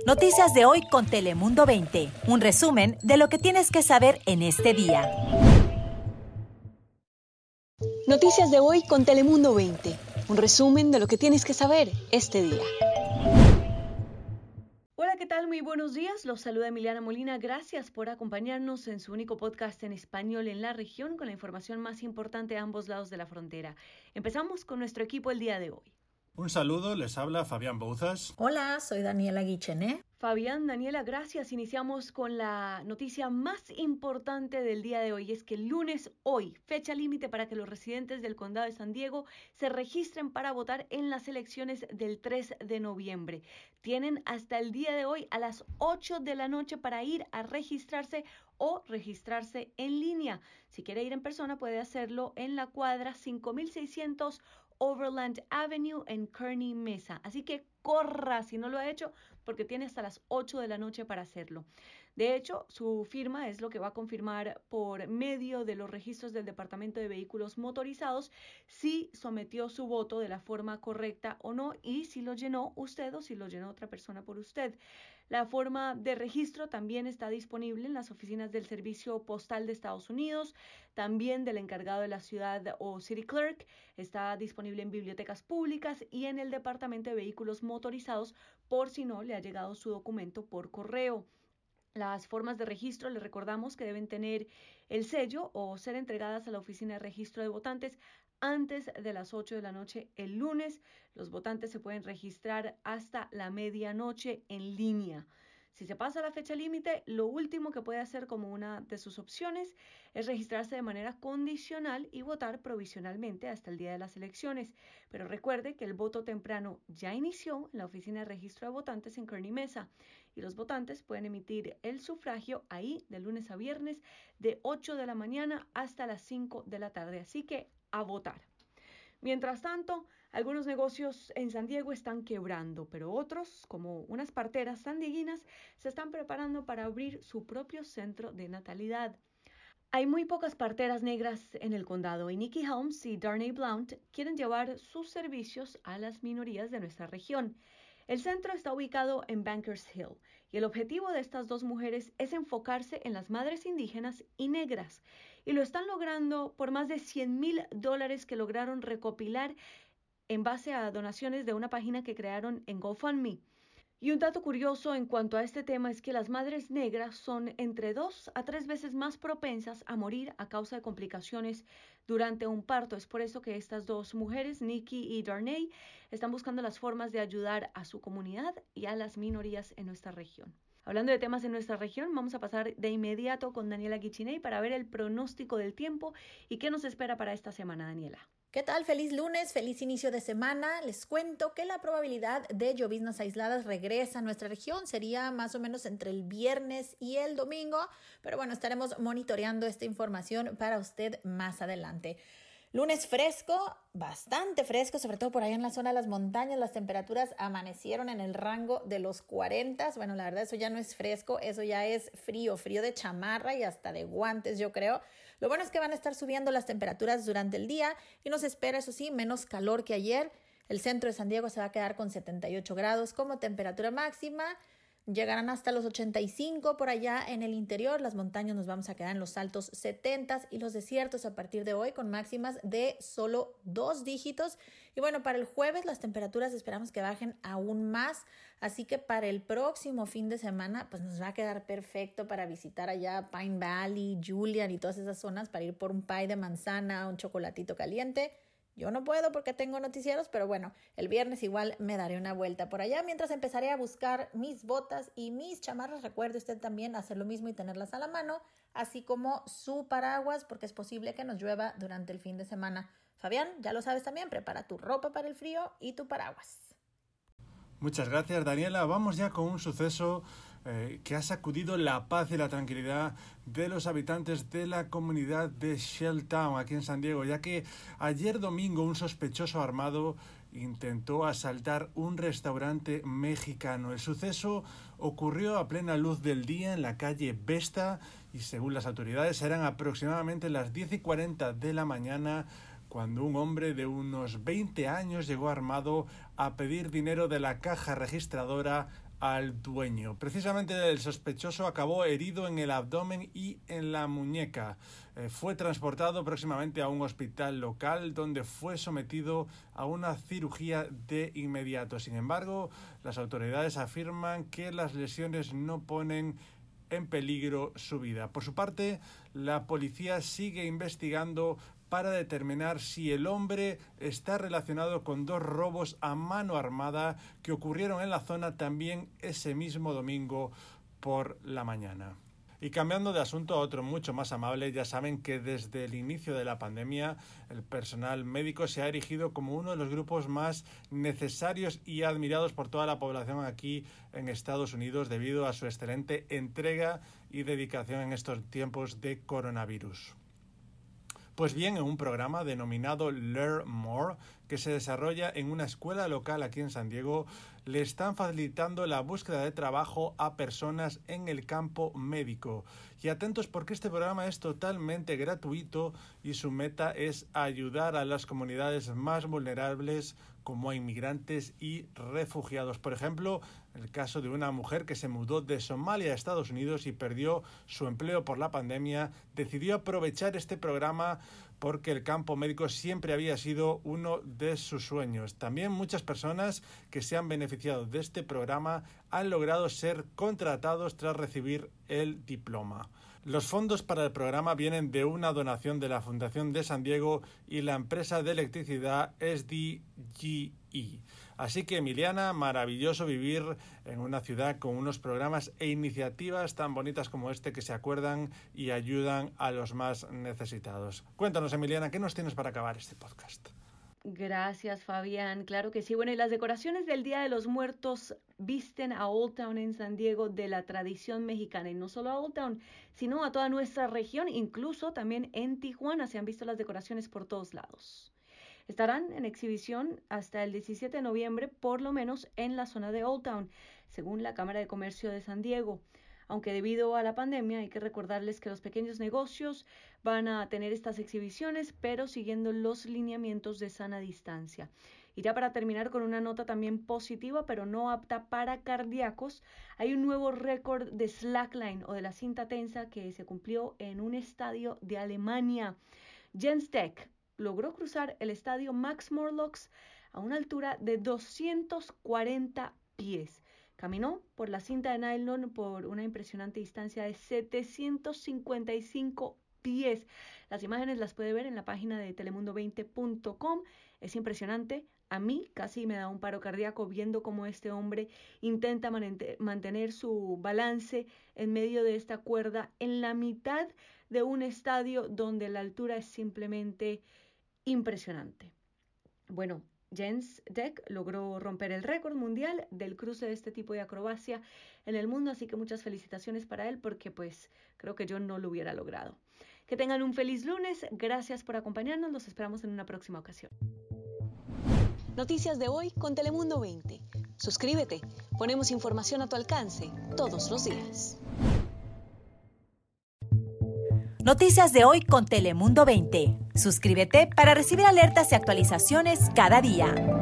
Noticias de hoy con Telemundo 20. Un resumen de lo que tienes que saber en este día. Noticias de hoy con Telemundo 20. Un resumen de lo que tienes que saber este día. Hola, ¿qué tal? Muy buenos días. Los saluda Emiliana Molina. Gracias por acompañarnos en su único podcast en español en la región con la información más importante a ambos lados de la frontera. Empezamos con nuestro equipo el día de hoy. Un saludo, les habla Fabián Bouzas. Hola, soy Daniela Guichené. Fabián, Daniela, gracias. Iniciamos con la noticia más importante del día de hoy. Es que el lunes, hoy, fecha límite para que los residentes del condado de San Diego se registren para votar en las elecciones del 3 de noviembre. Tienen hasta el día de hoy a las 8 de la noche para ir a registrarse o registrarse en línea. Si quiere ir en persona, puede hacerlo en la cuadra 5600 Overland Avenue en Kearney Mesa. Así que corra si no lo ha hecho porque tiene hasta las 8 de la noche para hacerlo. De hecho, su firma es lo que va a confirmar por medio de los registros del Departamento de Vehículos Motorizados si sometió su voto de la forma correcta o no y si lo llenó usted o si lo llenó otra persona por usted. La forma de registro también está disponible en las oficinas del Servicio Postal de Estados Unidos, también del encargado de la ciudad o City Clerk, está disponible en bibliotecas públicas y en el Departamento de Vehículos Motorizados por si no le ha llegado su documento por correo. Las formas de registro, le recordamos que deben tener el sello o ser entregadas a la Oficina de Registro de Votantes antes de las 8 de la noche el lunes. Los votantes se pueden registrar hasta la medianoche en línea. Si se pasa la fecha límite, lo último que puede hacer como una de sus opciones es registrarse de manera condicional y votar provisionalmente hasta el día de las elecciones. Pero recuerde que el voto temprano ya inició en la oficina de registro de votantes en Kearney Mesa y los votantes pueden emitir el sufragio ahí de lunes a viernes de 8 de la mañana hasta las 5 de la tarde. Así que a votar. Mientras tanto, algunos negocios en San Diego están quebrando, pero otros, como unas parteras sandiguinas, se están preparando para abrir su propio centro de natalidad. Hay muy pocas parteras negras en el condado y Nikki Helms y Darnay Blount quieren llevar sus servicios a las minorías de nuestra región. El centro está ubicado en Bankers Hill y el objetivo de estas dos mujeres es enfocarse en las madres indígenas y negras y lo están logrando por más de 100 mil dólares que lograron recopilar en base a donaciones de una página que crearon en GoFundMe. Y un dato curioso en cuanto a este tema es que las madres negras son entre dos a tres veces más propensas a morir a causa de complicaciones durante un parto. Es por eso que estas dos mujeres, Nikki y Darnay, están buscando las formas de ayudar a su comunidad y a las minorías en nuestra región. Hablando de temas en nuestra región, vamos a pasar de inmediato con Daniela Guichinei para ver el pronóstico del tiempo y qué nos espera para esta semana, Daniela. ¿Qué tal? Feliz lunes, feliz inicio de semana. Les cuento que la probabilidad de lloviznas aisladas regresa a nuestra región. Sería más o menos entre el viernes y el domingo, pero bueno, estaremos monitoreando esta información para usted más adelante. Lunes fresco, bastante fresco, sobre todo por ahí en la zona de las montañas. Las temperaturas amanecieron en el rango de los 40. Bueno, la verdad eso ya no es fresco, eso ya es frío, frío de chamarra y hasta de guantes, yo creo. Lo bueno es que van a estar subiendo las temperaturas durante el día y nos espera, eso sí, menos calor que ayer. El centro de San Diego se va a quedar con 78 grados como temperatura máxima. Llegarán hasta los 85 por allá en el interior. Las montañas nos vamos a quedar en los altos 70 y los desiertos a partir de hoy con máximas de solo dos dígitos. Y bueno, para el jueves las temperaturas esperamos que bajen aún más. Así que para el próximo fin de semana, pues nos va a quedar perfecto para visitar allá Pine Valley, Julian y todas esas zonas para ir por un pie de manzana, un chocolatito caliente yo no puedo porque tengo noticieros, pero bueno, el viernes igual me daré una vuelta por allá mientras empezaré a buscar mis botas y mis chamarras. Recuerde usted también hacer lo mismo y tenerlas a la mano, así como su paraguas porque es posible que nos llueva durante el fin de semana. Fabián, ya lo sabes también, prepara tu ropa para el frío y tu paraguas. Muchas gracias, Daniela. Vamos ya con un suceso eh, que ha sacudido la paz y la tranquilidad de los habitantes de la comunidad de Shelltown, aquí en San Diego, ya que ayer domingo un sospechoso armado intentó asaltar un restaurante mexicano. El suceso ocurrió a plena luz del día en la calle Vesta y según las autoridades eran aproximadamente las 10 y 40 de la mañana cuando un hombre de unos 20 años llegó armado a pedir dinero de la caja registradora al dueño. Precisamente el sospechoso acabó herido en el abdomen y en la muñeca. Eh, fue transportado próximamente a un hospital local donde fue sometido a una cirugía de inmediato. Sin embargo, las autoridades afirman que las lesiones no ponen en peligro su vida. Por su parte, la policía sigue investigando para determinar si el hombre está relacionado con dos robos a mano armada que ocurrieron en la zona también ese mismo domingo por la mañana. Y cambiando de asunto a otro mucho más amable, ya saben que desde el inicio de la pandemia el personal médico se ha erigido como uno de los grupos más necesarios y admirados por toda la población aquí en Estados Unidos debido a su excelente entrega y dedicación en estos tiempos de coronavirus. Pues bien, en un programa denominado Learn More, que se desarrolla en una escuela local aquí en San Diego, le están facilitando la búsqueda de trabajo a personas en el campo médico. Y atentos porque este programa es totalmente gratuito y su meta es ayudar a las comunidades más vulnerables como a inmigrantes y refugiados. Por ejemplo, el caso de una mujer que se mudó de Somalia a Estados Unidos y perdió su empleo por la pandemia, decidió aprovechar este programa porque el campo médico siempre había sido uno de sus sueños. También muchas personas que se han beneficiado de este programa han logrado ser contratados tras recibir el diploma. Los fondos para el programa vienen de una donación de la Fundación de San Diego y la empresa de electricidad Así que Emiliana, maravilloso vivir en una ciudad con unos programas e iniciativas tan bonitas como este que se acuerdan y ayudan a los más necesitados. Cuéntanos, Emiliana, ¿qué nos tienes para acabar este podcast? Gracias, Fabián. Claro que sí. Bueno, y las decoraciones del Día de los Muertos visten a Old Town en San Diego de la tradición mexicana. Y no solo a Old Town, sino a toda nuestra región, incluso también en Tijuana se han visto las decoraciones por todos lados. Estarán en exhibición hasta el 17 de noviembre, por lo menos en la zona de Old Town, según la Cámara de Comercio de San Diego aunque debido a la pandemia hay que recordarles que los pequeños negocios van a tener estas exhibiciones, pero siguiendo los lineamientos de sana distancia. Y ya para terminar con una nota también positiva, pero no apta para cardíacos, hay un nuevo récord de slackline o de la cinta tensa que se cumplió en un estadio de Alemania. Jens Tech logró cruzar el estadio Max Morlocks a una altura de 240 pies. Caminó por la cinta de nylon por una impresionante distancia de 755 pies. Las imágenes las puede ver en la página de telemundo20.com. Es impresionante. A mí casi me da un paro cardíaco viendo cómo este hombre intenta mantener su balance en medio de esta cuerda en la mitad de un estadio donde la altura es simplemente impresionante. Bueno, Jens Deck logró romper el récord mundial del cruce de este tipo de acrobacia en el mundo, así que muchas felicitaciones para él porque pues creo que yo no lo hubiera logrado. Que tengan un feliz lunes, gracias por acompañarnos, los esperamos en una próxima ocasión. Noticias de hoy con Telemundo 20. Suscríbete, ponemos información a tu alcance todos los días. Noticias de hoy con Telemundo 20. Suscríbete para recibir alertas y actualizaciones cada día.